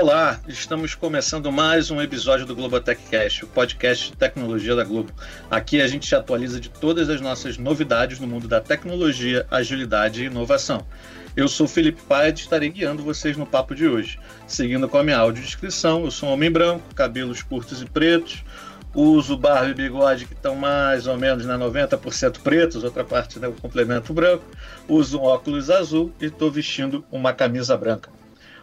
Olá, estamos começando mais um episódio do Globotech Cast, o podcast de tecnologia da Globo. Aqui a gente se atualiza de todas as nossas novidades no mundo da tecnologia, agilidade e inovação. Eu sou Felipe Paes e estarei guiando vocês no papo de hoje. Seguindo com a minha audiodescrição, eu sou um homem branco, cabelos curtos e pretos, uso barba e bigode que estão mais ou menos né, 90% pretos, outra parte né, o complemento branco, uso um óculos azul e estou vestindo uma camisa branca.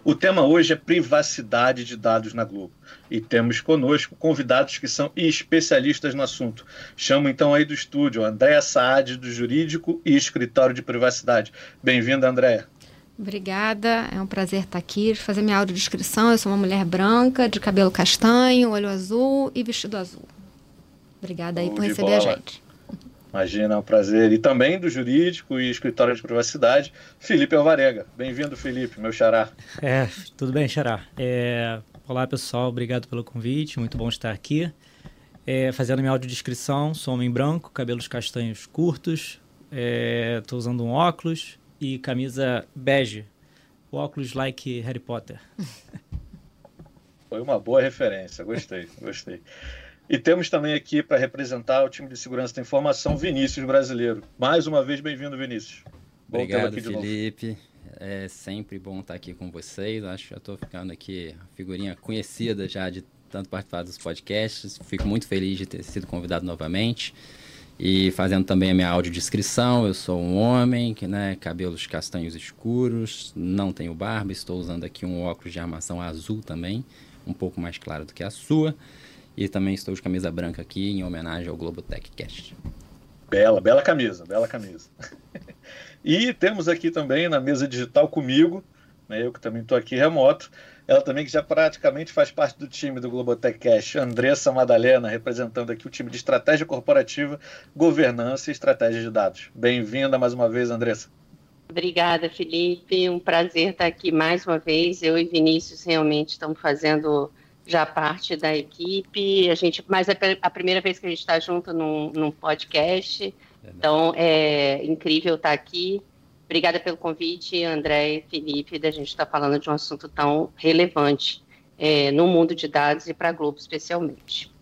O tema hoje é privacidade de dados na Globo. E temos conosco convidados que são especialistas no assunto. Chamo então aí do estúdio Andréa Saad, do Jurídico e Escritório de Privacidade. Bem-vinda, Andréa. Obrigada, é um prazer estar aqui, fazer minha audiodescrição. Eu sou uma mulher branca, de cabelo castanho, olho azul e vestido azul. Obrigada aí Bom por receber bola. a gente. Imagina, é um prazer. E também do jurídico e escritório de privacidade, Felipe Alvarega. Bem-vindo, Felipe, meu xará. É, tudo bem, xará. É, olá, pessoal, obrigado pelo convite, muito bom estar aqui. É, fazendo minha audiodescrição, sou homem branco, cabelos castanhos curtos, estou é, usando um óculos e camisa bege, óculos like Harry Potter. Foi uma boa referência, gostei, gostei. E temos também aqui para representar o time de segurança da informação, Vinícius Brasileiro. Mais uma vez, bem-vindo, Vinícius. Bom Obrigado, Felipe. É sempre bom estar aqui com vocês. Acho que já estou ficando aqui figurinha conhecida já de tanto participar dos podcasts. Fico muito feliz de ter sido convidado novamente. E fazendo também a minha audiodescrição, eu sou um homem, que, né, cabelos castanhos escuros, não tenho barba, estou usando aqui um óculos de armação azul também, um pouco mais claro do que a sua. E também estou de camisa branca aqui em homenagem ao Globo Cast. Bela, bela camisa, bela camisa. e temos aqui também na mesa digital comigo, né, eu que também estou aqui remoto, ela também que já praticamente faz parte do time do Globotech Cash, Andressa Madalena, representando aqui o time de estratégia corporativa, governança e estratégia de dados. Bem-vinda mais uma vez, Andressa. Obrigada, Felipe. Um prazer estar aqui mais uma vez. Eu e Vinícius realmente estamos fazendo já parte da equipe. A gente, mas é a primeira vez que a gente está junto num, num podcast. Então é incrível estar aqui. Obrigada pelo convite, André e Felipe, da gente estar tá falando de um assunto tão relevante é, no mundo de dados e para a Globo especialmente.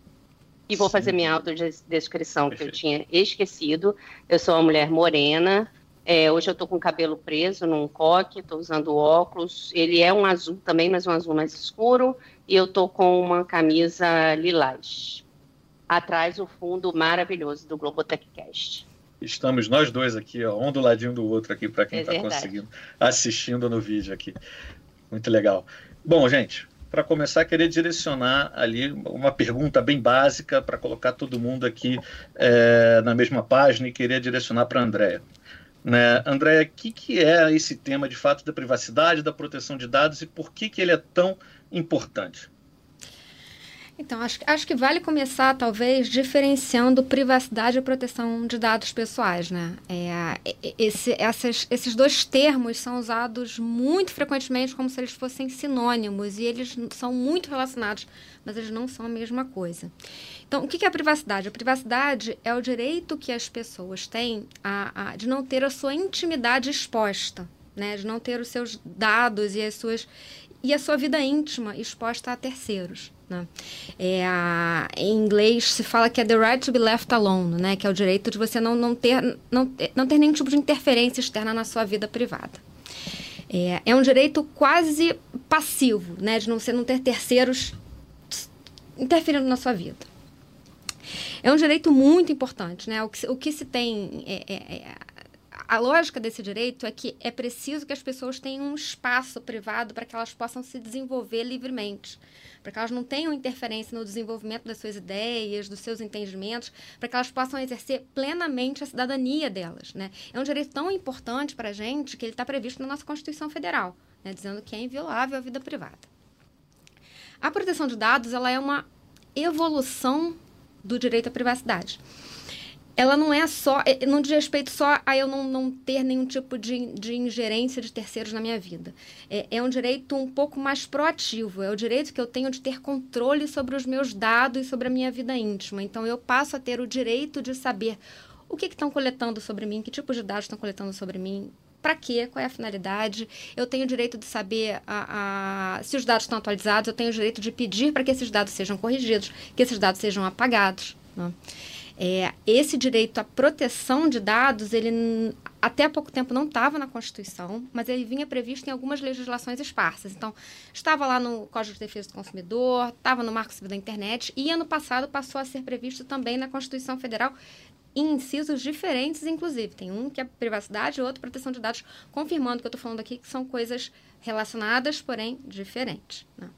E vou Sim. fazer minha autodescrição que eu tinha esquecido. Eu sou uma mulher morena, é, hoje eu estou com o cabelo preso num coque, estou usando óculos. Ele é um azul também, mas um azul mais escuro. Eu estou com uma camisa lilás. Atrás o fundo maravilhoso do Globotechcast. Estamos nós dois aqui, ó, um do ladinho do outro aqui, para quem está é conseguindo, assistindo no vídeo aqui. Muito legal. Bom, gente, para começar, queria direcionar ali uma pergunta bem básica para colocar todo mundo aqui é, na mesma página e queria direcionar para a Andréia. Né? André, o que, que é esse tema de fato da privacidade, da proteção de dados e por que, que ele é tão importante? Então, acho, acho que vale começar, talvez, diferenciando privacidade e proteção de dados pessoais, né? É, esse, essas, esses dois termos são usados muito frequentemente como se eles fossem sinônimos e eles são muito relacionados, mas eles não são a mesma coisa. Então, o que é a privacidade? A privacidade é o direito que as pessoas têm a, a, de não ter a sua intimidade exposta, né? De não ter os seus dados e as suas e a sua vida íntima exposta a terceiros. Né? É em inglês se fala que é the right to be left alone, né? que é o direito de você não, não, ter, não, não ter nenhum tipo de interferência externa na sua vida privada. É, é um direito quase passivo, né? de não, você não ter terceiros interferindo na sua vida. É um direito muito importante. Né? O, que, o que se tem é, é, é a lógica desse direito é que é preciso que as pessoas tenham um espaço privado para que elas possam se desenvolver livremente, para que elas não tenham interferência no desenvolvimento das suas ideias, dos seus entendimentos, para que elas possam exercer plenamente a cidadania delas. Né? É um direito tão importante para a gente que ele está previsto na nossa Constituição Federal, né? dizendo que é inviolável a vida privada. A proteção de dados ela é uma evolução do direito à privacidade ela não é só, é, não diz respeito só a eu não, não ter nenhum tipo de, de ingerência de terceiros na minha vida. É, é um direito um pouco mais proativo, é o direito que eu tenho de ter controle sobre os meus dados e sobre a minha vida íntima. Então, eu passo a ter o direito de saber o que estão coletando sobre mim, que tipo de dados estão coletando sobre mim, para quê? Qual é a finalidade? Eu tenho o direito de saber a, a, se os dados estão atualizados, eu tenho o direito de pedir para que esses dados sejam corrigidos, que esses dados sejam apagados. Né? É, esse direito à proteção de dados, ele até há pouco tempo não estava na Constituição, mas ele vinha previsto em algumas legislações esparsas. Então, estava lá no Código de Defesa do Consumidor, estava no Marco Civil da Internet e ano passado passou a ser previsto também na Constituição Federal em incisos diferentes, inclusive. Tem um que é privacidade e outro proteção de dados, confirmando que eu estou falando aqui que são coisas relacionadas, porém diferentes. Né?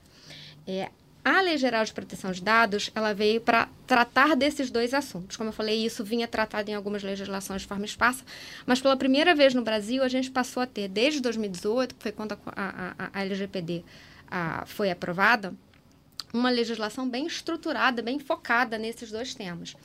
É, a Lei Geral de Proteção de Dados, ela veio para tratar desses dois assuntos. Como eu falei, isso vinha tratado em algumas legislações de forma esparsa, mas pela primeira vez no Brasil, a gente passou a ter, desde 2018, que foi quando a, a, a LGPD a, foi aprovada, uma legislação bem estruturada, bem focada nesses dois temas.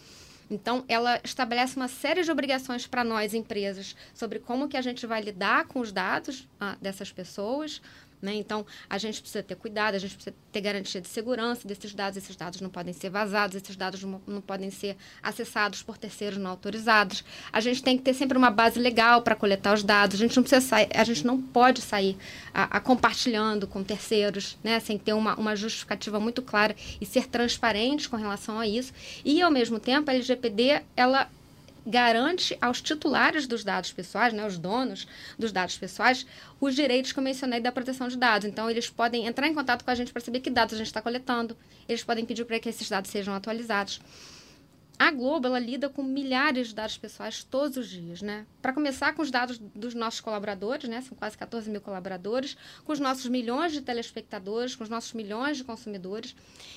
Então, ela estabelece uma série de obrigações para nós, empresas, sobre como que a gente vai lidar com os dados ah, dessas pessoas, né? Então, a gente precisa ter cuidado, a gente precisa ter garantia de segurança desses dados. Esses dados não podem ser vazados, esses dados não, podem ser acessados por terceiros não autorizados. A gente tem que ter sempre uma base legal para coletar os dados. A gente não precisa sair, a gente não pode sair a, a compartilhando com terceiros, né? sem ter uma, uma justificativa muito clara e ser transparente com relação a isso. E, ao mesmo tempo, a LGPD, ela garante aos titulares dos dados pessoais, né, os donos dos dados pessoais, os direitos que eu mencionei da proteção de dados. Então, eles podem entrar em contato com a gente para saber que dados a gente está coletando, eles podem pedir para que esses dados sejam atualizados. A Globo, ela lida com milhares de dados pessoais todos os dias, né? Para começar com os dados dos nossos colaboradores, né? São quase 14 mil colaboradores, com os nossos milhões de telespectadores, com os nossos milhões de consumidores.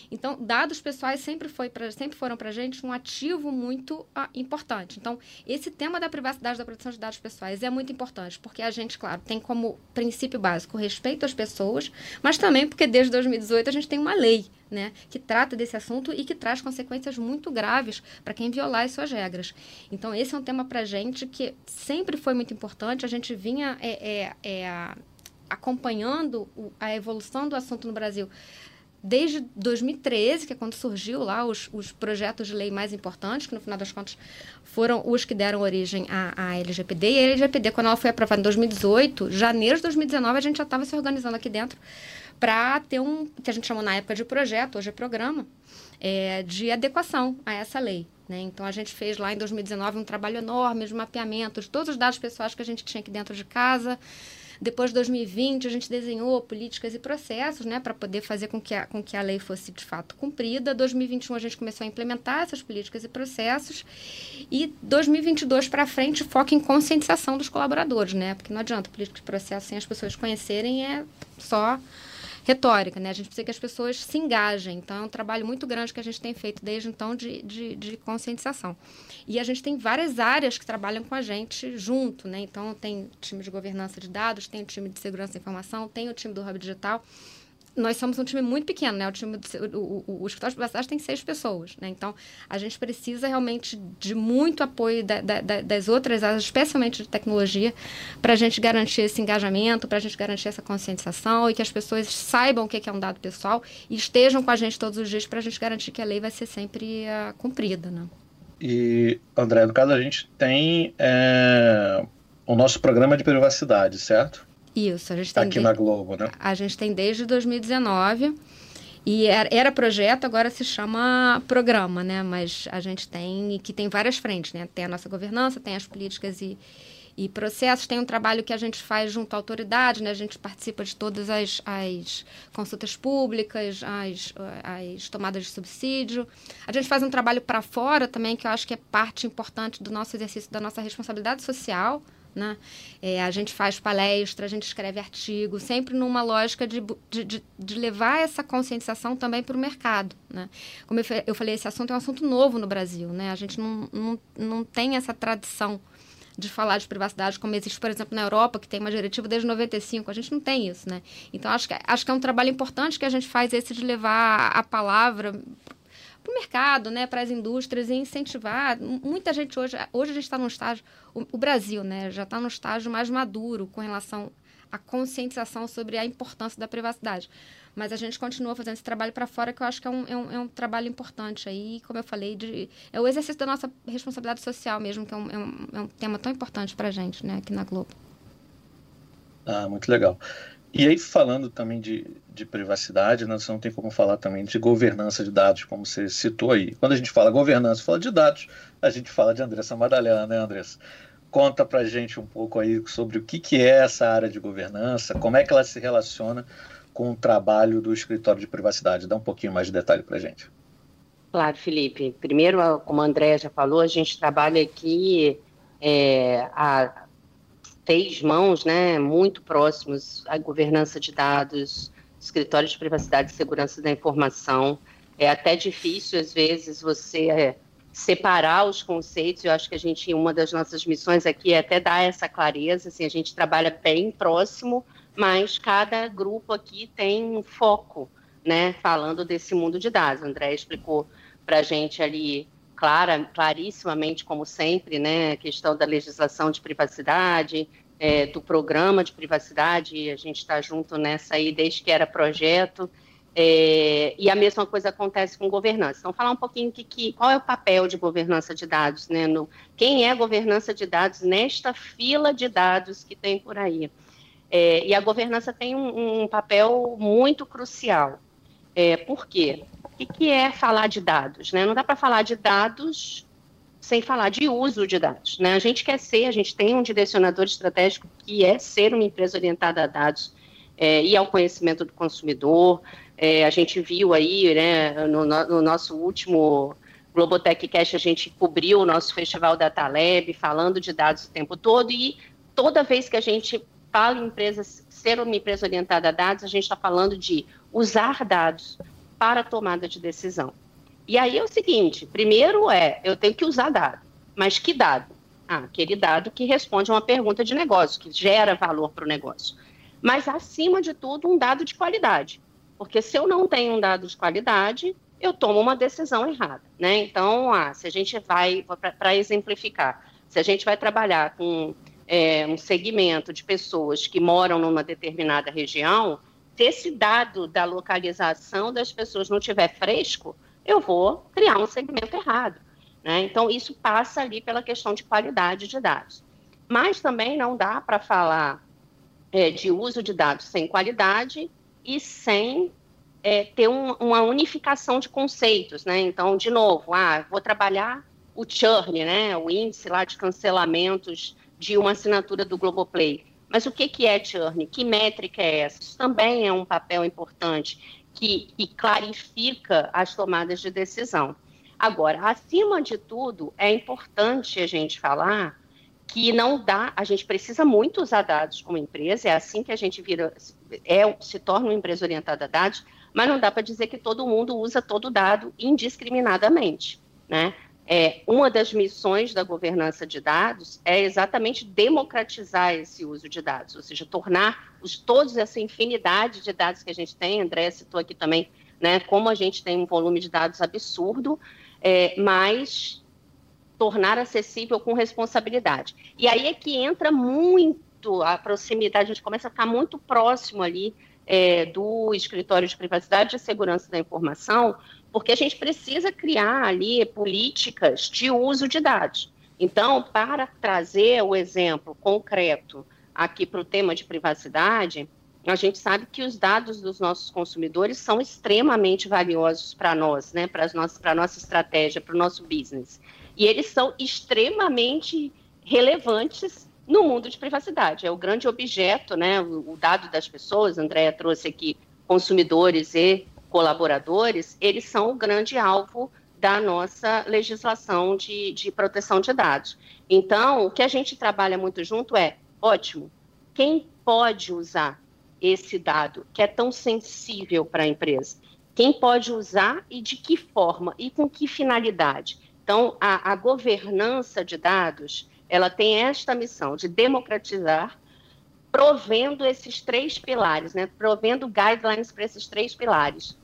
Então, dados pessoais sempre, foi pra, sempre foram para a gente um ativo muito ah, importante. Então, esse tema da privacidade da proteção de dados pessoais é muito importante, porque a gente, claro, tem como princípio básico o respeito às pessoas, mas também porque desde 2018 a gente tem uma lei né, que trata desse assunto e que traz consequências muito graves para quem violar as suas regras. Então, esse é um tema para a gente que sempre foi muito importante. A gente vinha é, é, é, acompanhando a evolução do assunto no Brasil desde 2013, que é quando surgiu lá os, os projetos de lei mais importantes, que no final das contas foram os que deram origem à, à LGPD. E a LGPD, quando ela foi aprovada em 2018, janeiro de 2019, a gente já estava se organizando aqui dentro para ter um, que a gente chamou na época de projeto, hoje é programa, é, de adequação a essa lei. Né? Então, a gente fez lá em 2019 um trabalho enorme de mapeamento de todos os dados pessoais que a gente tinha aqui dentro de casa. Depois de 2020, a gente desenhou políticas e processos né, para poder fazer com que, a, com que a lei fosse de fato cumprida. 2021, a gente começou a implementar essas políticas e processos. E 2022 para frente, foca em conscientização dos colaboradores, né? Porque não adianta política e processo sem as pessoas conhecerem, é só retórica, né? A gente precisa que as pessoas se engajem. Então, é um trabalho muito grande que a gente tem feito desde então de, de, de conscientização. E a gente tem várias áreas que trabalham com a gente junto, né? Então, tem time de governança de dados, tem o time de segurança da informação, tem o time do Hub Digital nós somos um time muito pequeno, né? O, time o, o, o escritório de privacidade tem seis pessoas, né? Então, a gente precisa realmente de muito apoio da, da, das outras áreas, especialmente de tecnologia, para a gente garantir esse engajamento, para a gente garantir essa conscientização e que as pessoas saibam o que é um dado pessoal e estejam com a gente todos os dias para a gente garantir que a lei vai ser sempre uh, cumprida, né? E, André, no caso, a gente tem é, o nosso programa de privacidade, certo? Isso, a gente tá tem. Aqui de... na Globo, né? A gente tem desde 2019. E era, projeto, agora se chama programa, né? Mas a gente tem, que tem várias frentes, né? Tem a nossa governança, tem as políticas e, e processos, tem um trabalho que a gente faz junto à autoridade, né? A gente participa de todas as, as consultas públicas, as, as tomadas de subsídio. A gente faz um trabalho para fora também, que eu acho que é parte importante do nosso exercício, da nossa responsabilidade social, né? É, a gente faz palestra, a gente escreve artigo, sempre numa lógica de, de, de levar essa conscientização também para o mercado. Né? Como eu, eu falei, esse assunto é um assunto novo no Brasil. Né? A gente não, não, não tem essa tradição de falar de privacidade, como existe, por exemplo, na Europa, que tem uma diretiva desde 95. A gente não tem isso, né? Então, acho que, acho que é um trabalho importante que a gente faz esse de levar a palavra para o mercado, né, para as indústrias e incentivar. Muita gente hoje, hoje a gente está num estágio, o, o, Brasil, né, já está num estágio mais maduro com relação à conscientização sobre a importância da privacidade. Mas a gente continua fazendo esse trabalho para fora, que eu acho que é um, é um, é um, trabalho importante aí, como eu falei, de, é o exercício da nossa responsabilidade social mesmo, que é um, é um, é um tema tão importante para a gente, né, aqui na Globo. Ah, muito legal. E aí, falando também de, de privacidade, né, você não tem como falar também de governança de dados, como você citou aí. Quando a gente fala governança, fala de dados, a gente fala de Andressa Madalena, né, Andressa? Conta pra gente um pouco aí sobre o que, que é essa área de governança, como é que ela se relaciona com o trabalho do escritório de privacidade. Dá um pouquinho mais de detalhe pra gente. Claro, Felipe. Primeiro, como a Andréa já falou, a gente trabalha aqui é, a três mãos, né, muito próximos à governança de dados, escritório de privacidade e segurança da informação. É até difícil, às vezes, você é, separar os conceitos. Eu acho que a gente, uma das nossas missões aqui é até dar essa clareza. Assim, a gente trabalha bem próximo, mas cada grupo aqui tem um foco, né, falando desse mundo de dados. O André explicou para a gente ali clara, clarissimamente, como sempre, né, a questão da legislação de privacidade, é, do programa de privacidade, a gente está junto nessa aí desde que era projeto, é, e a mesma coisa acontece com governança. Então, falar um pouquinho que, que, qual é o papel de governança de dados, né? No, quem é governança de dados nesta fila de dados que tem por aí? É, e a governança tem um, um papel muito crucial. É, por quê? O que, é falar de dados? Né? Não dá para falar de dados sem falar de uso de dados. Né? A gente quer ser, a gente tem um direcionador estratégico que é ser uma empresa orientada a dados é, e ao conhecimento do consumidor. É, a gente viu aí, né, no, no nosso último Globotech Cash, a gente cobriu o nosso festival Data Lab, falando de dados o tempo todo, e toda vez que a gente fala em empresas, ser uma empresa orientada a dados, a gente está falando de usar dados, para tomada de decisão. E aí é o seguinte: primeiro é, eu tenho que usar dado. Mas que dado? Ah, aquele dado que responde a uma pergunta de negócio, que gera valor para o negócio. Mas, acima de tudo, um dado de qualidade. Porque se eu não tenho um dado de qualidade, eu tomo uma decisão errada. Né? Então, ah, se a gente vai, para exemplificar, se a gente vai trabalhar com é, um segmento de pessoas que moram numa determinada região, se esse dado da localização das pessoas não tiver fresco, eu vou criar um segmento errado. Né? Então, isso passa ali pela questão de qualidade de dados. Mas também não dá para falar é, de uso de dados sem qualidade e sem é, ter um, uma unificação de conceitos. Né? Então, de novo, ah, vou trabalhar o churn, né? o índice lá de cancelamentos de uma assinatura do Globoplay. Mas o que, que é churn? Que métrica é essa? Isso também é um papel importante que, que clarifica as tomadas de decisão. Agora, acima de tudo, é importante a gente falar que não dá, a gente precisa muito usar dados como empresa, é assim que a gente vira, é, se torna uma empresa orientada a dados, mas não dá para dizer que todo mundo usa todo dado indiscriminadamente, né? É, uma das missões da governança de dados é exatamente democratizar esse uso de dados, ou seja, tornar os, todos essa infinidade de dados que a gente tem, André citou aqui também, né, como a gente tem um volume de dados absurdo, é, mas tornar acessível com responsabilidade. E aí é que entra muito a proximidade, a gente começa a ficar muito próximo ali é, do escritório de privacidade e segurança da informação, porque a gente precisa criar ali políticas de uso de dados. Então, para trazer o exemplo concreto aqui para o tema de privacidade, a gente sabe que os dados dos nossos consumidores são extremamente valiosos para nós, né, para a nossa estratégia, para o nosso business. E eles são extremamente relevantes no mundo de privacidade. É o grande objeto, né, o, dado das pessoas, a Andrea trouxe aqui consumidores e colaboradores, eles são o grande alvo da nossa legislação de, de proteção de dados. Então, o que a gente trabalha muito junto é, ótimo, quem pode usar esse dado que é tão sensível para a empresa? Quem pode usar e de que forma e com que finalidade? Então, a, a governança de dados, ela tem esta missão de democratizar provendo esses três pilares, né? provendo guidelines para esses três pilares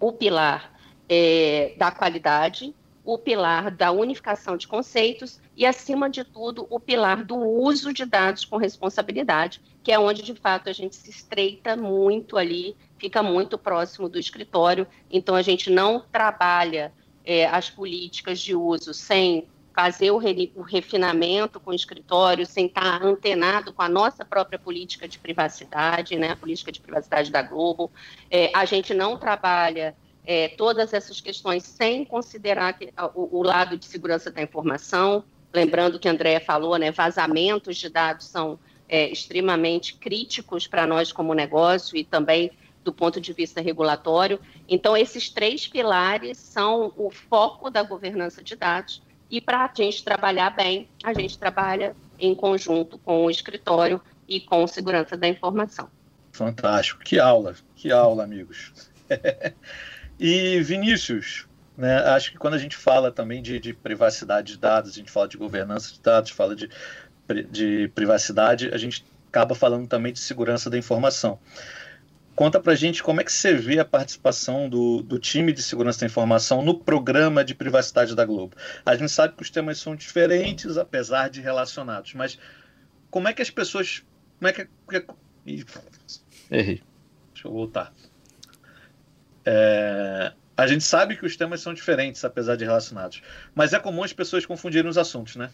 o pilar é, da qualidade, o pilar da unificação de conceitos e, acima de tudo, o pilar do uso de dados com responsabilidade, que é onde, de fato, a gente se estreita muito ali, fica muito próximo do escritório. Então, a gente não trabalha é, as políticas de uso sem fazer o, re, o, refinamento com o escritório sem estar antenado com a nossa própria política de privacidade, né, a política de privacidade da Globo. É, a gente não trabalha é, todas essas questões sem considerar que, o, o, lado de segurança da informação. Lembrando que a Andrea falou, né, vazamentos de dados são é, extremamente críticos para nós como negócio e também do ponto de vista regulatório. Então, esses três pilares são o foco da governança de dados e para a gente trabalhar bem, a gente trabalha em conjunto com o escritório e com segurança da informação. Fantástico. Que aula, que aula, amigos. e Vinícius, né, acho que quando a gente fala também de, de, privacidade de dados, a gente fala de governança de dados, fala de, de privacidade, a gente acaba falando também de segurança da informação. Conta pra gente como é que você vê a participação do, do time de segurança da informação no programa de privacidade da Globo. A gente sabe que os temas são diferentes, apesar de relacionados, mas como é que as pessoas. Como é que. Errei. Deixa eu voltar. É, a gente sabe que os temas são diferentes, apesar de relacionados. Mas é comum as pessoas confundirem os assuntos, né?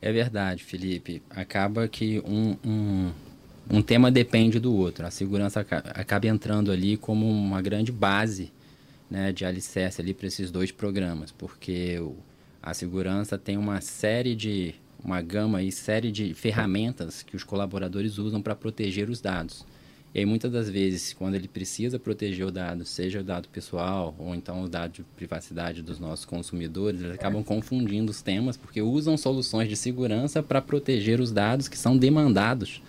É verdade, Felipe. Acaba que um, um, um tema depende do outro. A segurança acaba entrando ali como uma grande base né, de alicerce ali para esses dois programas, porque a segurança tem uma série de uma gama e série de ferramentas que os colaboradores usam para proteger os dados. E aí, muitas das vezes, quando ele precisa proteger o dado, seja o dado pessoal ou então o dado de privacidade dos nossos consumidores, eles acabam confundindo os temas porque usam soluções de segurança para proteger os dados que são demandados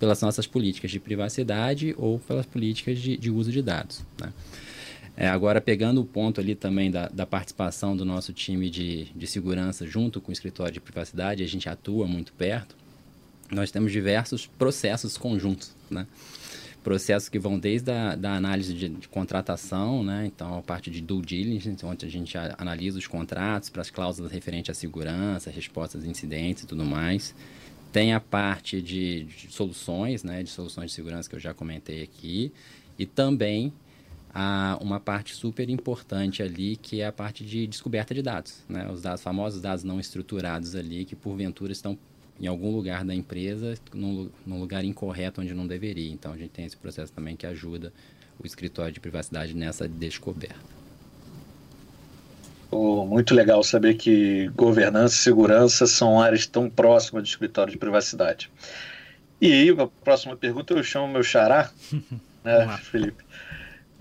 pelas nossas políticas de privacidade ou pelas políticas de, de uso de dados. Né? É, agora, pegando o ponto ali também da, da participação do nosso time de, de segurança junto com o escritório de privacidade, a gente atua muito perto, nós temos diversos processos conjuntos, né? processos que vão desde a da análise de, de, contratação, né? então a parte de due diligence, onde a gente analisa os contratos para as cláusulas referentes à segurança, respostas a incidentes e tudo mais, tem a parte de, de, soluções, né, de soluções de segurança que eu já comentei aqui, e também a, uma parte super importante ali, que é a parte de descoberta de dados, né, os dados famosos dados não estruturados ali, que porventura estão em algum lugar da empresa, num, num lugar incorreto onde não deveria. Então a gente tem esse processo também que ajuda o escritório de privacidade nessa descoberta. Oh, muito legal saber que governança e segurança são áreas tão próximas do escritório de privacidade. E aí, a próxima pergunta eu chamo meu xará, né, Felipe?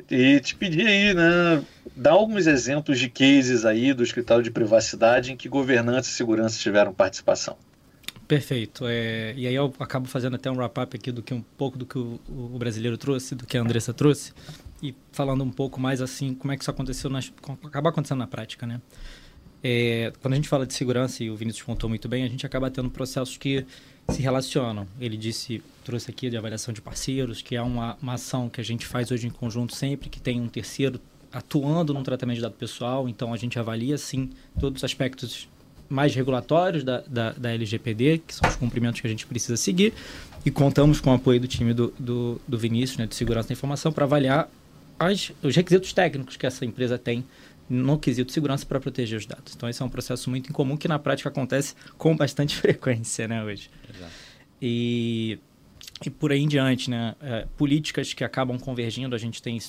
E te pedir aí, né, dá alguns exemplos de cases aí do escritório de privacidade em que governança e segurança tiveram participação. Perfeito. É, e aí eu acabo fazendo até um wrap-up aqui do que um pouco do que o, o brasileiro trouxe, do que a Andressa trouxe e falando um pouco mais assim, como é que isso aconteceu, acaba acontecendo na prática, né? É, quando a gente fala de segurança, e o Vinícius contou muito bem, a gente acaba tendo processos que se relacionam. Ele disse, trouxe aqui de avaliação de parceiros, que é uma, uma ação que a gente faz hoje em conjunto sempre que tem um terceiro atuando no tratamento de dado pessoal, então a gente avalia, sim, todos os aspectos mais regulatórios da, da, da, LGPD, que são os cumprimentos que a gente precisa seguir, e contamos com o apoio do time do, do, do Vinícius, né, de Segurança da Informação, para avaliar as, os requisitos técnicos que essa empresa tem no quesito de segurança para proteger os dados. Então, esse é um processo muito incomum que na prática acontece com bastante frequência né, hoje. Exato. E, e por aí em diante, né, é, políticas que acabam convergindo, a gente tem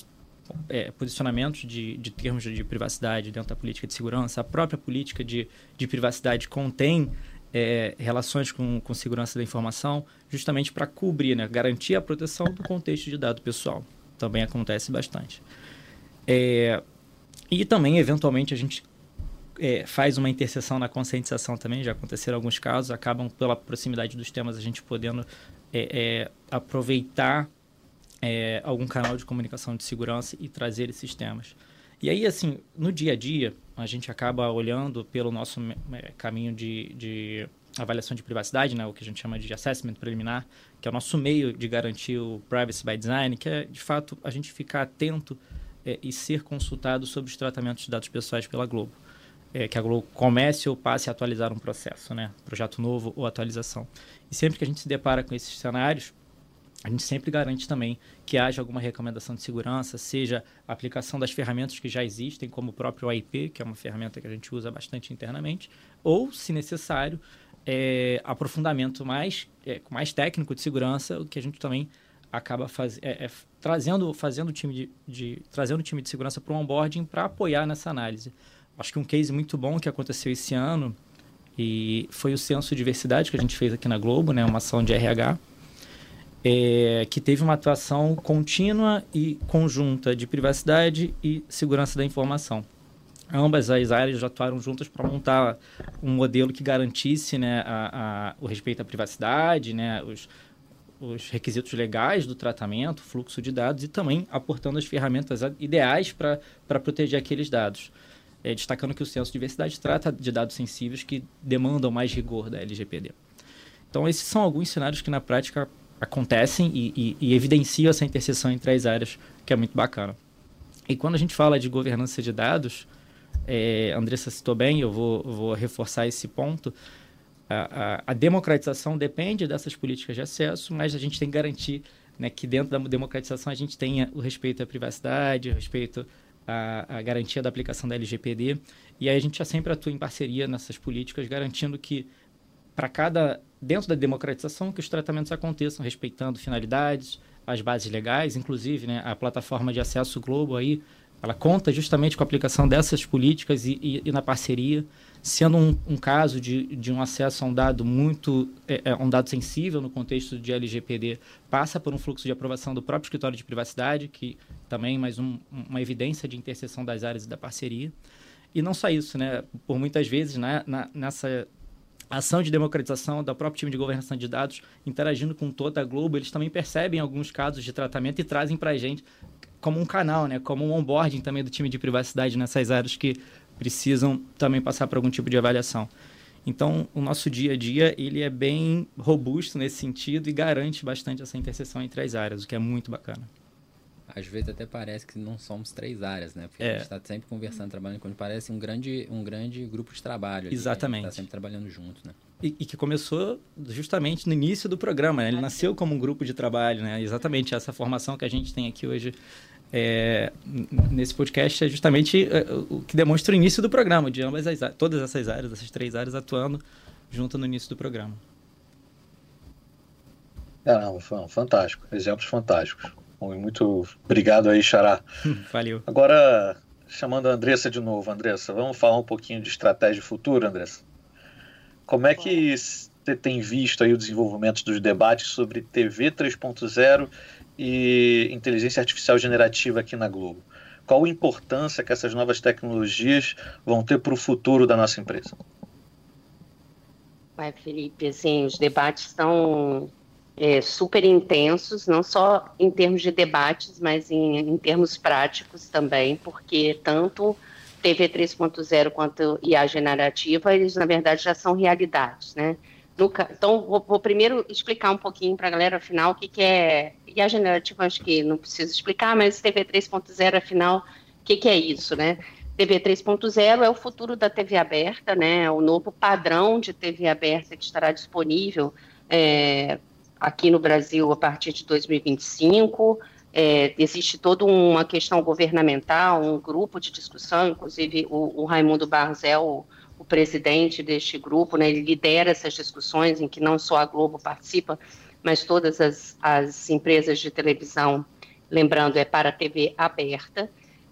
é, posicionamentos de, de termos de privacidade dentro da política de segurança. A própria política de, de privacidade contém é, relações com, com segurança da informação, justamente para cobrir, né, garantir a proteção do contexto de dado pessoal também acontece bastante. É, e também, eventualmente, a gente é, faz uma interseção na conscientização também, já aconteceram alguns casos, acabam pela proximidade dos temas a gente podendo é, é aproveitar é, algum canal de comunicação de segurança e trazer esses temas. E aí, assim, no dia a dia, a gente acaba olhando pelo nosso é, caminho de, de avaliação de privacidade, né, o que a gente chama de assessment preliminar, que é o nosso meio de garantir o privacy by design, que é, de fato, a gente ficar atento é, e ser consultado sobre os tratamentos de dados pessoais pela Globo. É, que a Globo comece ou passe a atualizar um processo, né? Projeto novo ou atualização. E sempre que a gente se depara com esses cenários, a gente sempre garante também que haja alguma recomendação de segurança, seja a aplicação das ferramentas que já existem, como o próprio AIP, que é uma ferramenta que a gente usa bastante internamente, ou, se necessário, é, aprofundamento mais, é, mais técnico de segurança, o que a gente também acaba faz, é, é trazendo, fazendo o time de, de, trazendo o time de segurança para o onboarding para apoiar nessa análise. Acho que um case muito bom que aconteceu esse ano e foi o censo de diversidade que a gente fez aqui na Globo, né, uma ação de RH, é, que teve uma atuação contínua e conjunta de privacidade e segurança da informação. Ambas as áreas já atuaram juntas para montar um modelo que garantisse né, a, a, o respeito à privacidade, né, os, os requisitos legais do tratamento, fluxo de dados e também aportando as ferramentas ideais para proteger aqueles dados. É, destacando que o Censo de Diversidade trata de dados sensíveis que demandam mais rigor da LGPD. Então, esses são alguns cenários que na prática acontecem e, e, e evidenciam essa interseção entre as áreas, que é muito bacana. E quando a gente fala de governança de dados, é, Andressa citou bem, eu vou, vou reforçar esse ponto. A, a, a, democratização depende dessas políticas de acesso, mas a gente tem que garantir né, que dentro da democratização a gente tenha o respeito à privacidade, o respeito à, à garantia da aplicação da LGPD. E aí a gente já sempre atua em parceria nessas políticas, garantindo que para cada dentro da democratização que os tratamentos aconteçam respeitando finalidades, as bases legais, inclusive né, a plataforma de acesso Globo aí, ela conta justamente com a aplicação dessas políticas e, e, e na parceria, sendo um, um, caso de, de um acesso a um dado muito, é, é, um dado sensível no contexto de LGPD, passa por um fluxo de aprovação do próprio escritório de privacidade, que também mais um, uma evidência de interseção das áreas e da parceria. E não só isso, né? Por muitas vezes, né, na, nessa ação de democratização da próprio time de governança de dados, interagindo com toda a Globo, eles também percebem alguns casos de tratamento e trazem para a gente como um canal, né? como um onboarding também do time de privacidade nessas áreas que precisam também passar por algum tipo de avaliação. Então, o nosso dia a dia ele é bem robusto nesse sentido e garante bastante essa interseção entre as áreas, o que é muito bacana às vezes até parece que não somos três áreas, né? Porque é. a gente está sempre conversando, trabalhando, quando parece um grande, um grande grupo de trabalho. Ali, Exatamente. Está sempre trabalhando junto, né? E, e, que começou justamente no início do programa, né? Ele nasceu como um grupo de trabalho, né? Exatamente essa formação que a gente tem aqui hoje é, nesse podcast é justamente é, o que demonstra o início do programa, de ambas as todas essas áreas, essas três áreas atuando junto no início do programa. Caramba, fantástico. Exemplos fantásticos. Muito obrigado aí, Xará. Valeu. Agora, chamando a Andressa de novo. Andressa, vamos falar um pouquinho de estratégia futura, Andressa? Como é que você tem visto aí o desenvolvimento dos debates sobre TV 3.0 e inteligência artificial generativa aqui na Globo? Qual a importância que essas novas tecnologias vão ter para o futuro da nossa empresa? Vai, Felipe, assim, os debates estão é, super intensos, não só em termos de debates, mas em, em termos práticos também, porque tanto TV 3.0 quanto IA generativa, eles na verdade já são realidades, né? Então, vou, vou, primeiro explicar um pouquinho para a galera, afinal, o que, que é IA generativa, acho que não preciso explicar, mas TV 3.0, afinal, o que, que é isso, né? TV 3.0 é o futuro da TV aberta, né? O novo padrão de TV aberta que estará disponível é, aqui no Brasil a partir de 2025. É, existe toda uma questão governamental, um grupo de discussão, inclusive o, o Raimundo Barros é o, o, presidente deste grupo, né, ele lidera essas discussões em que não só a Globo participa, mas todas as, as empresas de televisão, lembrando, é para a TV aberta.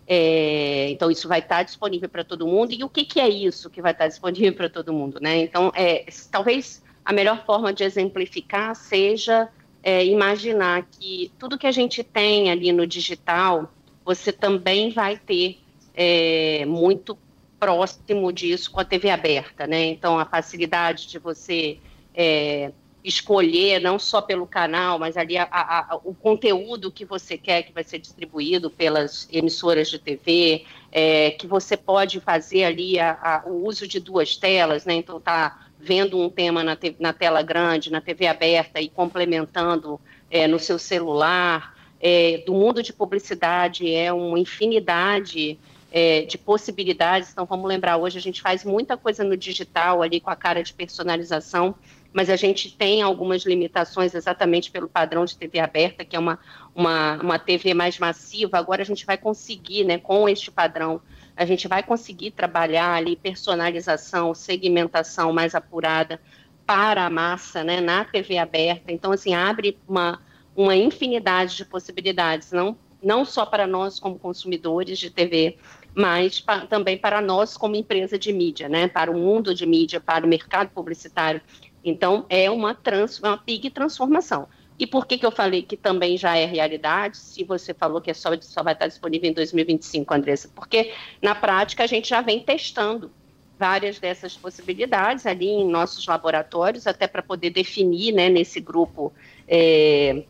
É, então, isso vai estar disponível para todo mundo. E o que, que é isso que vai estar disponível para todo mundo? Né? Então, é, talvez a melhor forma de exemplificar seja é, imaginar que tudo que a gente tem ali no digital, você também vai ter é, muito próximo disso com a TV aberta, né? Então, a facilidade de você é, escolher, não só pelo canal, mas ali a, a, a, o conteúdo que você quer que vai ser distribuído pelas emissoras de TV, é, que você pode fazer ali o uso de duas telas, né? Então, tá vendo um tema na, te, na tela grande, na TV aberta e complementando é, no seu celular. É, do mundo de publicidade é uma infinidade é, de possibilidades. Então, vamos lembrar, hoje a gente faz muita coisa no digital, ali com a cara de personalização, mas a gente tem algumas limitações exatamente pelo padrão de TV aberta, que é uma, uma, uma TV mais massiva. Agora a gente vai conseguir, né, com este padrão, a gente vai conseguir trabalhar ali personalização, segmentação mais apurada para a massa, né, na TV aberta. Então, assim, abre uma, uma infinidade de possibilidades, não, não só para nós como consumidores de TV, mas pa, também para nós como empresa de mídia, né, para o mundo de mídia, para o mercado publicitário. Então, é uma, trans, uma big transformação. E por que, que eu falei que também já é realidade, se você falou que é só, só vai estar disponível em 2025, Andressa? Porque, na prática, a gente já vem testando várias dessas possibilidades ali em nossos laboratórios, até para poder definir né, nesse grupo é,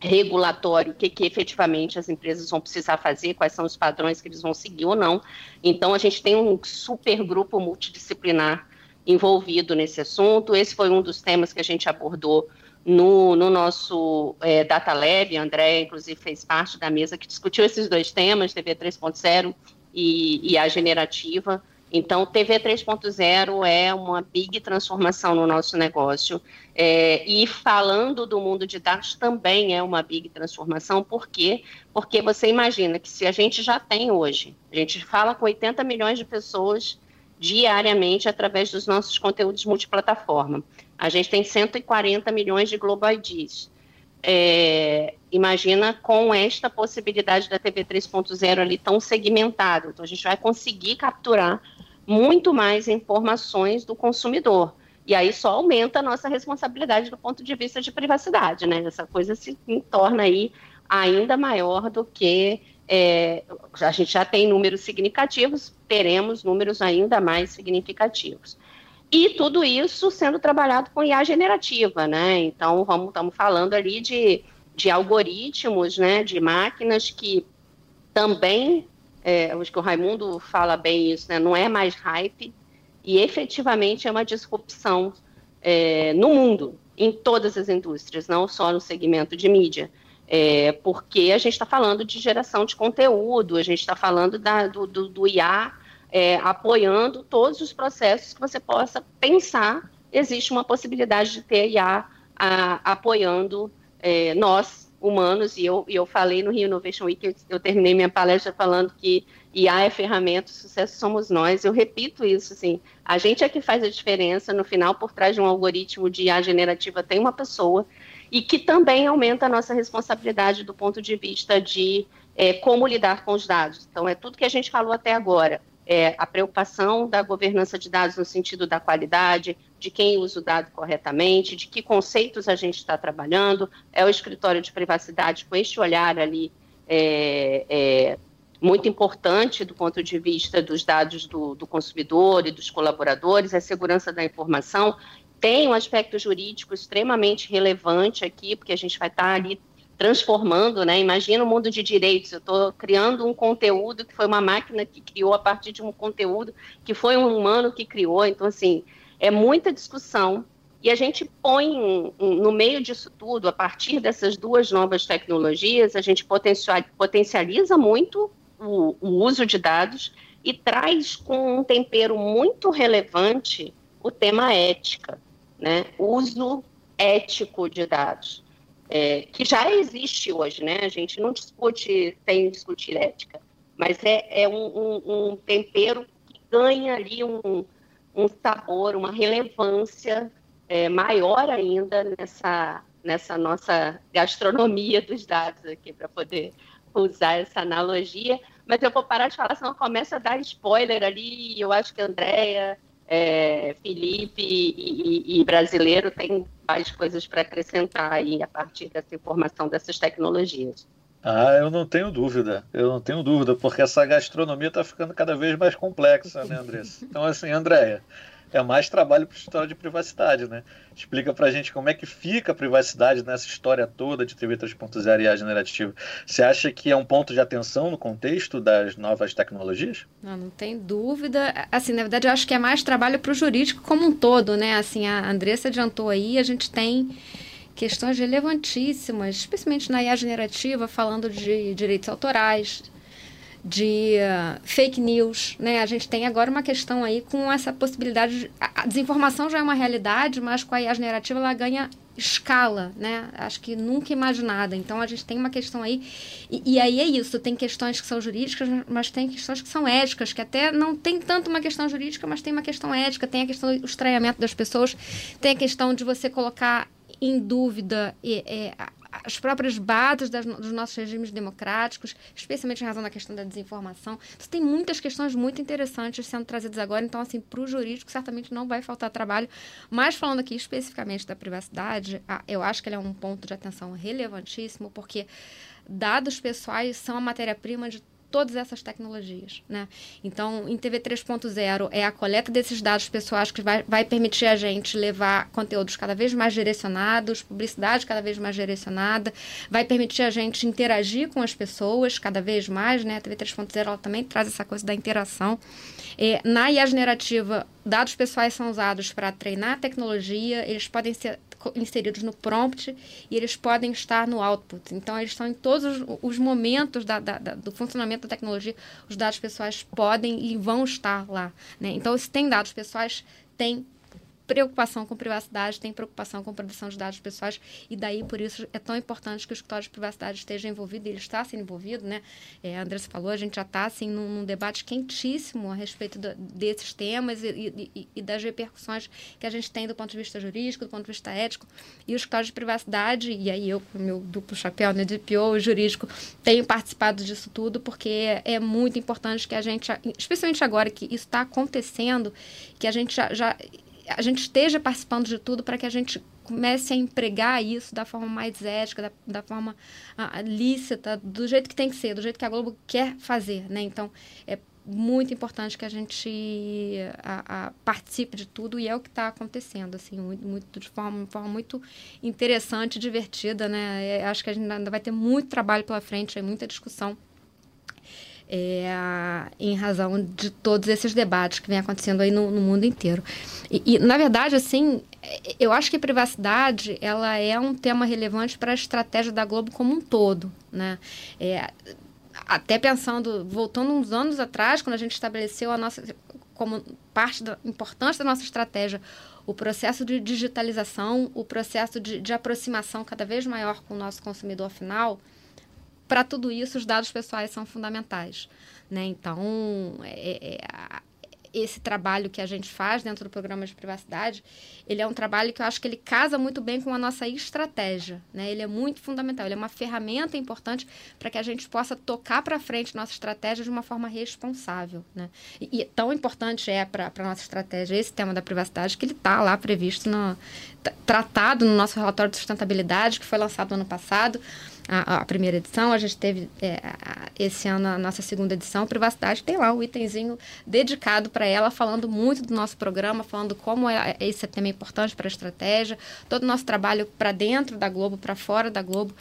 regulatório o que, que efetivamente as empresas vão precisar fazer, quais são os padrões que eles vão seguir ou não. Então, a gente tem um super grupo multidisciplinar envolvido nesse assunto. Esse foi um dos temas que a gente abordou no, no nosso é, Data Lab. A André, inclusive, fez parte da mesa que discutiu esses dois temas, TV 3.0 e, e a generativa. Então, TV 3.0 é uma big transformação no nosso negócio. É, e falando do mundo de dados também é uma big transformação. Por quê? Porque você imagina que se a gente já tem hoje, a gente fala com 80 milhões de pessoas diariamente através dos nossos conteúdos multiplataforma. A gente tem 140 milhões de Global IDs. É, imagina com esta possibilidade da TV 3.0 ali tão segmentado. Então, a gente vai conseguir capturar muito mais informações do consumidor. E aí só aumenta a nossa responsabilidade do ponto de vista de privacidade, né? Essa coisa se torna aí ainda maior do que é, a gente já tem números significativos, teremos números ainda mais significativos. E tudo isso sendo trabalhado com IA generativa, né? Então, vamos, estamos falando ali de, de algoritmos, né? De máquinas que também, é, acho que o Raimundo fala bem isso, né? Não é mais hype e efetivamente é uma disrupção é, no mundo, em todas as indústrias, não só no segmento de mídia é, porque a gente está falando de geração de conteúdo, a gente está falando da, do, do, do IA é, apoiando todos os processos que você possa pensar. Existe uma possibilidade de ter IA a, apoiando é, nós, humanos, e eu, eu falei no Rio Innovation Week, eu, eu terminei minha palestra falando que IA é ferramenta, sucesso somos nós. Eu repito isso, assim, a gente é que faz a diferença. No final, por trás de um algoritmo de IA generativa, tem uma pessoa e que também aumenta a nossa responsabilidade do ponto de vista de é, como lidar com os dados. Então, é tudo que a gente falou até agora. É, a preocupação da governança de dados no sentido da qualidade, de quem usa o dado corretamente, de que conceitos a gente está trabalhando, é o escritório de privacidade com este olhar ali é, é, muito importante do ponto de vista dos dados do, do consumidor e dos colaboradores, a segurança da informação. Tem um aspecto jurídico extremamente relevante aqui, porque a gente vai estar ali transformando, né? Imagina o mundo de direitos. Eu estou criando um conteúdo que foi uma máquina que criou a partir de um conteúdo que foi um humano que criou. Então, assim, é muita discussão. E a gente põe no meio disso tudo, a partir dessas duas novas tecnologias, a gente potencializa muito o, o uso de dados e traz com um tempero muito relevante o tema ética né, uso ético de dados, é, que já existe hoje, né? A gente não discute sem discutir ética, mas é, é um, um, um, tempero que ganha ali um, um sabor, uma relevância é, maior ainda nessa, nessa nossa gastronomia dos dados aqui, para poder usar essa analogia. Mas eu vou parar de falar, senão começa a dar spoiler ali. Eu acho que a Andrea é, Felipe e, e, brasileiro tem mais coisas para acrescentar aí a partir dessa informação dessas tecnologias. Ah, eu não tenho dúvida, eu não tenho dúvida, porque essa gastronomia está ficando cada vez mais complexa, né, Andressa? Então, assim, Andréia, é mais trabalho para escritório de privacidade, né? Explica para a gente como é que fica a privacidade nessa história toda de TV 3.0 e a generativa. Você acha que é um ponto de atenção no contexto das novas tecnologias? Não, não tem dúvida. Assim, na verdade, eu acho que é mais trabalho para o jurídico como um todo, né? Assim, a Andressa adiantou aí, a gente tem questões relevantíssimas, especialmente na IA generativa, falando de direitos autorais, de uh, fake news, né? A gente tem agora uma questão aí com essa possibilidade de, a desinformação já é uma realidade, mas com a IA generativa ela ganha escala, né? Acho que nunca imaginada. Então a gente tem uma questão aí e, e, aí é isso. Tem questões que são jurídicas, mas tem questões que são éticas, que até não tem tanto uma questão jurídica, mas tem uma questão ética. Tem a questão do estranhamento das pessoas, tem a questão de você colocar em dúvida é, as próprias bases das, dos nossos regimes democráticos, especialmente em razão da questão da desinformação. Então, tem muitas questões muito interessantes sendo trazidas agora. Então, assim, para o jurídico, certamente não vai faltar trabalho. Mas, falando aqui especificamente da privacidade, eu acho que ele é um ponto de atenção relevantíssimo, porque dados pessoais são a matéria-prima de todas essas tecnologias. Né? Então, em TV 3.0 é a coleta desses dados pessoais que vai, vai permitir a gente levar conteúdos cada vez mais direcionados, publicidade cada vez mais direcionada, vai permitir a gente interagir com as pessoas cada vez mais. Né? A TV 3.0 ela também traz essa coisa da interação. É, na IA generativa, dados pessoais são usados para treinar a tecnologia, eles podem ser inseridos no prompt e eles podem estar no output. Então, eles estão em todos os, os momentos da, da, da, do funcionamento da tecnologia, os dados pessoais podem e vão estar lá. Né? Então, se tem dados pessoais, tem preocupação com privacidade, tem preocupação com proteção de dados pessoais, e daí por isso é tão importante que o escritório de privacidade esteja envolvido, e ele está sendo envolvido, né? É, a Andressa falou, a gente já está assim, num, num, debate quentíssimo a respeito do, desses temas e, e, e, das repercussões que a gente tem do ponto de vista jurídico, do ponto de vista ético, e o escritório de privacidade, e aí eu, com meu duplo chapéu, né, de PO jurídico, tenho participado disso tudo, porque é muito importante que a gente, especialmente agora que isso está acontecendo, que a gente já, já a gente esteja participando de tudo para que a gente comece a empregar isso da forma mais ética, da, da forma ah, lícita, do jeito que tem que ser, do jeito que a Globo quer fazer, né? Então, é muito importante que a gente a, a, participe de tudo e é o que está acontecendo, assim, muito, de forma, forma muito interessante, divertida, né? É, acho que a gente ainda vai ter muito trabalho pela frente, muita discussão é, em razão de todos esses debates que vem acontecendo aí no, no mundo inteiro. E, e, na verdade, assim, eu acho que privacidade ela é um tema relevante para a estratégia da Globo como um todo, né? É, até pensando, voltando uns anos atrás, quando a gente estabeleceu a nossa como parte da, importante da nossa estratégia o processo de digitalização, o processo de, de aproximação cada vez maior com o nosso consumidor final, para tudo isso, os dados pessoais são fundamentais. Né? Então, é, é, esse trabalho que a gente faz dentro do programa de privacidade, ele é um trabalho que eu acho que ele casa muito bem com a nossa estratégia, né? Ele é muito fundamental, ele é uma ferramenta importante para que a gente possa tocar para frente nossa estratégia de uma forma responsável, né? E, e tão importante é para a nossa estratégia esse tema da privacidade que ele está lá previsto, no, tratado no nosso relatório de sustentabilidade que foi lançado no ano passado, a, a, primeira edição, a gente teve é, esse ano a nossa segunda edição, Privacidade, tem lá um itemzinho dedicado para ela, falando muito do nosso programa, falando como é, esse tema é importante para a estratégia, todo o nosso trabalho para dentro da Globo, para fora da Globo.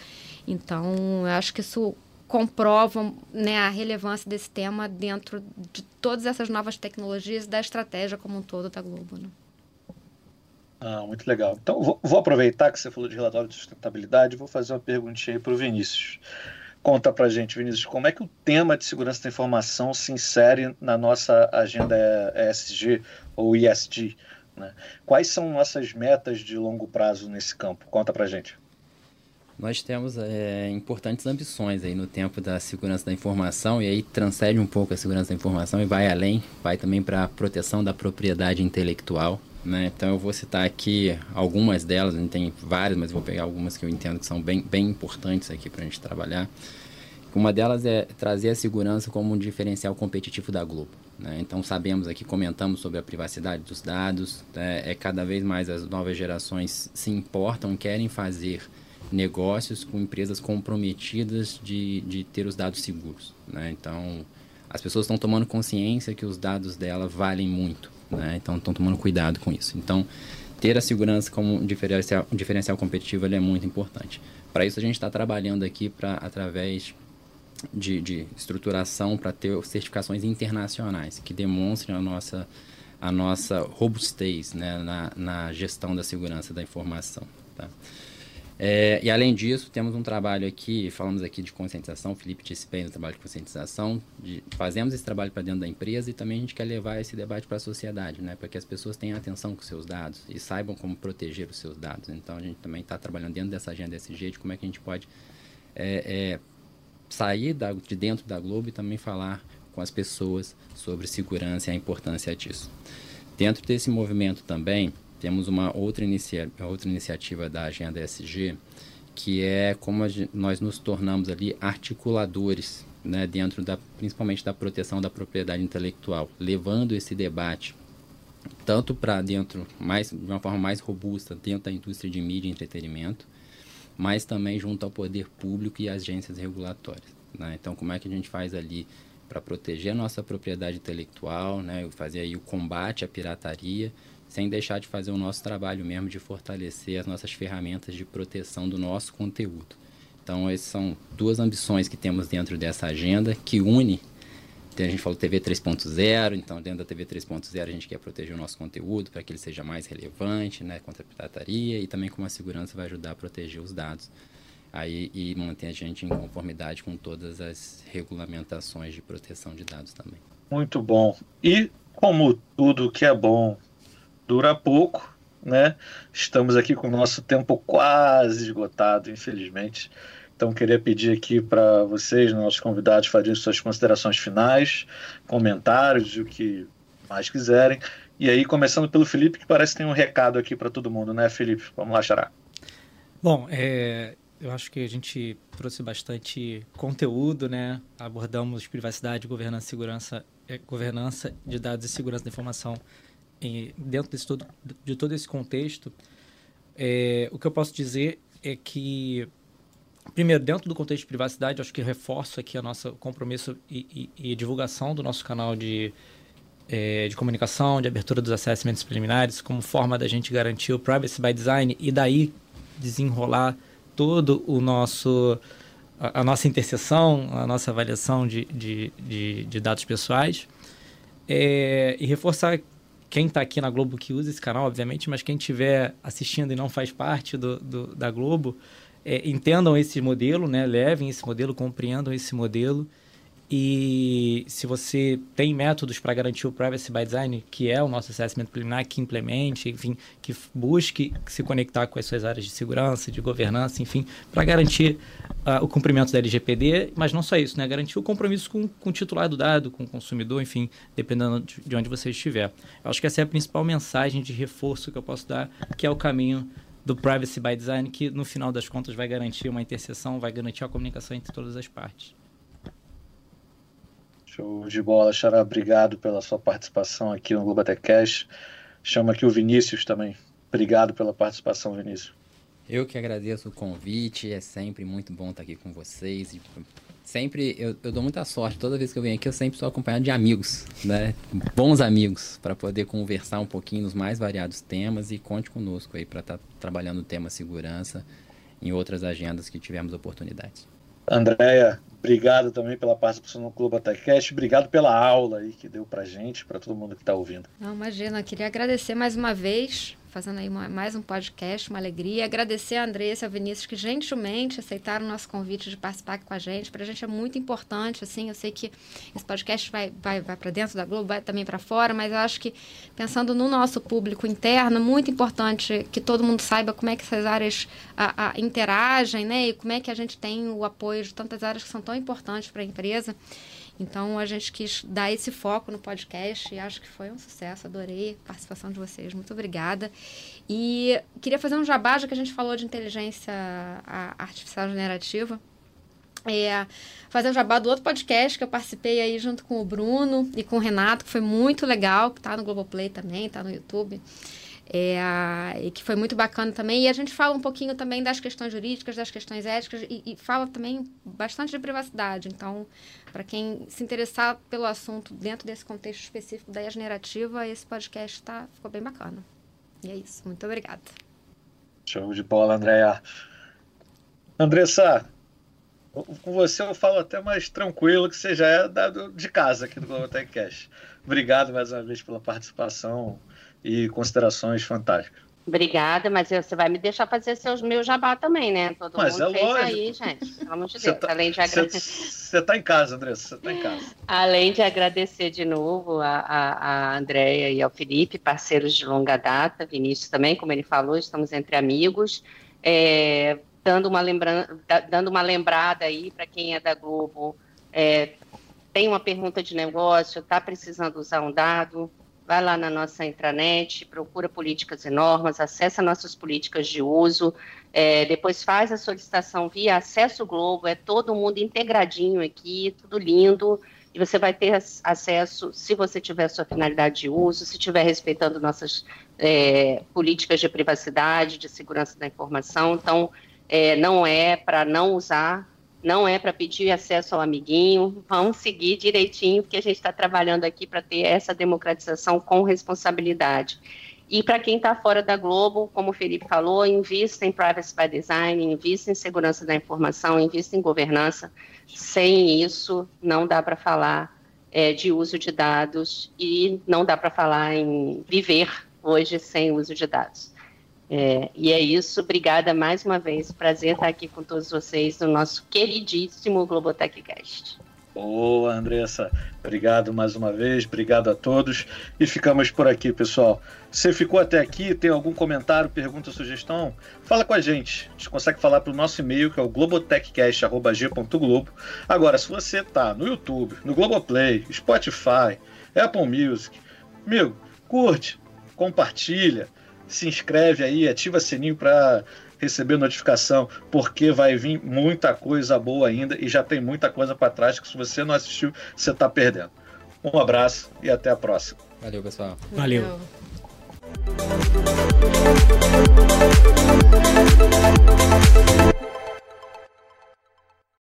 Então, eu acho que isso comprova né, a relevância desse tema dentro de todas essas novas tecnologias da estratégia como um todo da Globo. Né? Ah, muito legal. Então, vou, vou, aproveitar que você falou de relatório de sustentabilidade e vou fazer uma perguntinha aí para o Vinícius. Conta para gente, Vinícius, como é que o tema de segurança da informação se insere na nossa agenda ESG ou ISG? Né? Quais são nossas metas de longo prazo nesse campo? Conta para gente. Nós temos é, importantes ambições aí no tempo da segurança da informação e aí transcende um pouco a segurança da informação e vai além, vai também para a proteção da propriedade intelectual. Né? Então eu vou citar aqui algumas delas, tem várias, mas vou pegar algumas que eu entendo que são bem, bem importantes aqui para a gente trabalhar. Uma delas é trazer a segurança como um diferencial competitivo da Globo. Né? Então sabemos aqui, comentamos sobre a privacidade dos dados, né? é cada vez mais as novas gerações se importam, querem fazer negócios com empresas comprometidas de, de ter os dados seguros. Né? Então as pessoas estão tomando consciência que os dados dela valem muito. Né? Então, estão tomando cuidado com isso. Então, ter a segurança como diferencial, diferencial competitivo é muito importante. Para isso, a gente está trabalhando aqui para através de, de estruturação para ter certificações internacionais que demonstrem a nossa, a nossa robustez né? na, na gestão da segurança da informação. Tá? É, e além disso, temos um trabalho aqui, falamos aqui de conscientização, Felipe disse bem no trabalho de conscientização, de, fazemos esse trabalho para dentro da empresa e também a gente quer levar esse debate para a sociedade, né, para que as pessoas tenham atenção com seus dados e saibam como proteger os seus dados. Então a gente também está trabalhando dentro dessa agenda desse jeito, como é que a gente pode é, é, sair da, de dentro da Globo e também falar com as pessoas sobre segurança e a importância disso. Dentro desse movimento também, temos uma outra, inicia outra iniciativa da Agenda SG, que é como nós nos tornamos ali articuladores, né, dentro da, principalmente da proteção da propriedade intelectual, levando esse debate tanto para dentro, mais, de uma forma mais robusta, dentro da indústria de mídia e entretenimento, mas também junto ao poder público e agências regulatórias. Né? Então, como é que a gente faz ali para proteger a nossa propriedade intelectual, né? fazer aí o combate à pirataria, sem deixar de fazer o nosso trabalho mesmo de fortalecer as nossas ferramentas de proteção do nosso conteúdo. Então, essas são duas ambições que temos dentro dessa agenda, que une. A gente falou TV 3.0, então dentro da TV 3.0 a gente quer proteger o nosso conteúdo para que ele seja mais relevante né, contra a pirataria e também como a segurança vai ajudar a proteger os dados aí, e manter a gente em conformidade com todas as regulamentações de proteção de dados também. Muito bom. E como tudo que é bom dura pouco, né? Estamos aqui com o nosso tempo quase esgotado, infelizmente. Então, queria pedir aqui para vocês, nossos convidados, fazerem suas considerações finais, comentários, o que mais quiserem. E aí, começando pelo Felipe, que parece que tem um recado aqui para todo mundo, né, Felipe? Vamos lá, Xará. Bom, é, eu acho que a gente trouxe bastante conteúdo, né? Abordamos privacidade, governança, segurança, é, governança de dados e segurança da informação em, dentro desse todo, de todo esse contexto, é, o que eu posso dizer é que, primeiro, dentro do contexto de privacidade, acho que reforço aqui a nosso compromisso e, e, e divulgação do nosso canal de, é, de comunicação, de abertura dos assessments preliminares, como forma da gente garantir o privacy by design e daí desenrolar todo o nosso a, a nossa interseção, a nossa avaliação de, de, de, de dados pessoais. É, e reforçar quem está aqui na Globo que usa esse canal, obviamente, mas quem estiver assistindo e não faz parte do, do da Globo, é, entendam esse modelo, né? levem esse modelo, compreendam esse modelo e se você tem métodos para garantir o Privacy by Design, que é o nosso assessment preliminar, que implemente, enfim, que busque se conectar com as suas áreas de segurança, de governança, enfim, para garantir uh, o cumprimento da LGPD, mas não só isso, né? Garantir o compromisso com, com o titular do dado, com o consumidor, enfim, dependendo de, de onde você estiver. Eu acho que essa é a principal mensagem de reforço que eu posso dar, que é o caminho do Privacy by Design, que no final das contas vai garantir uma interseção, vai garantir a comunicação entre todas as partes. Show de bola, Xará. Obrigado pela sua participação aqui no Globo Cash. Chama aqui o Vinícius também. Obrigado pela participação, Vinícius. Eu que agradeço o convite. É sempre muito bom estar aqui com vocês. Sempre eu, eu dou muita sorte. Toda vez que eu venho aqui, eu sempre sou acompanhado de amigos, né? Bons amigos, para poder conversar um pouquinho nos mais variados temas. E conte conosco aí para estar tá trabalhando o tema segurança em outras agendas que tivermos oportunidades. Andréia, obrigado também pela participação no Clube Atacast. Obrigado pela aula aí que deu pra gente, para todo mundo que está ouvindo. Não, imagina, queria agradecer mais uma vez fazendo aí uma, mais um podcast, uma alegria. Agradecer a Andressa e a Vinícius que gentilmente aceitaram o nosso convite de participar aqui com a gente. Para a gente é muito importante, assim, eu sei que esse podcast vai, vai, vai para dentro da Globo, vai também para fora, mas eu acho que pensando no nosso público interno, muito importante que todo mundo saiba como é que essas áreas a, a, interagem, né? E como é que a gente tem o apoio de tantas áreas que são tão importantes para a empresa. Então a gente quis dar esse foco no podcast e acho que foi um sucesso. Adorei a participação de vocês. Muito obrigada. E queria fazer um jabá, já que a gente falou de inteligência artificial generativa. É, fazer um jabá do outro podcast que eu participei aí junto com o Bruno e com o Renato, que foi muito legal, que tá no Globoplay também, tá no YouTube. É, e que foi muito bacana também. E a gente fala um pouquinho também das questões jurídicas, das questões éticas e, e fala também bastante de privacidade. Então, para quem se interessar pelo assunto dentro desse contexto específico da generativa, esse podcast tá, ficou bem bacana. E é isso. Muito obrigada. Show de bola, Andréa. Andressa, com você eu falo até mais tranquilo, que você já é dado de casa aqui do Global Tech Cash. Obrigado mais uma vez pela participação e considerações fantásticas. Obrigada, mas você vai me deixar fazer seus meu jabá também, né? Todo mas mundo é fez lógico. aí, gente. Pelo amor de Deus. Tá, além de agradecer. Você está em casa, Andressa, você está em casa. Além de agradecer de novo a, a, a Andréia e ao Felipe, parceiros de longa data, Vinícius também, como ele falou, estamos entre amigos. É, dando, uma lembra... dando uma lembrada aí para quem é da Globo. É, tem uma pergunta de negócio, está precisando usar um dado, vai lá na nossa intranet, procura políticas e normas, acessa nossas políticas de uso, é, depois faz a solicitação via Acesso Globo, é todo mundo integradinho aqui, tudo lindo, e você vai ter acesso, se você tiver sua finalidade de uso, se estiver respeitando nossas é, políticas de privacidade, de segurança da informação, então é, não é para não usar não é para pedir acesso ao amiguinho, vamos seguir direitinho, porque a gente está trabalhando aqui para ter essa democratização com responsabilidade. E para quem está fora da Globo, como o Felipe falou, invista em privacy by design, invista em segurança da informação, invista em governança. Sem isso, não dá para falar é, de uso de dados e não dá para falar em viver hoje sem uso de dados. É, e é isso, obrigada mais uma vez. Prazer estar aqui com todos vocês no nosso queridíssimo Globotechcast. Boa, Andressa. Obrigado mais uma vez, obrigado a todos. E ficamos por aqui, pessoal. Se ficou até aqui, tem algum comentário, pergunta, sugestão? Fala com a gente. A gente consegue falar para o nosso e-mail, que é o globotechcast.g.globo. Agora, se você está no YouTube, no Globoplay, Spotify, Apple Music, amigo, curte, compartilha se inscreve aí, ativa o sininho para receber notificação, porque vai vir muita coisa boa ainda e já tem muita coisa para trás que se você não assistiu, você está perdendo. Um abraço e até a próxima. Valeu, pessoal. Valeu. Valeu.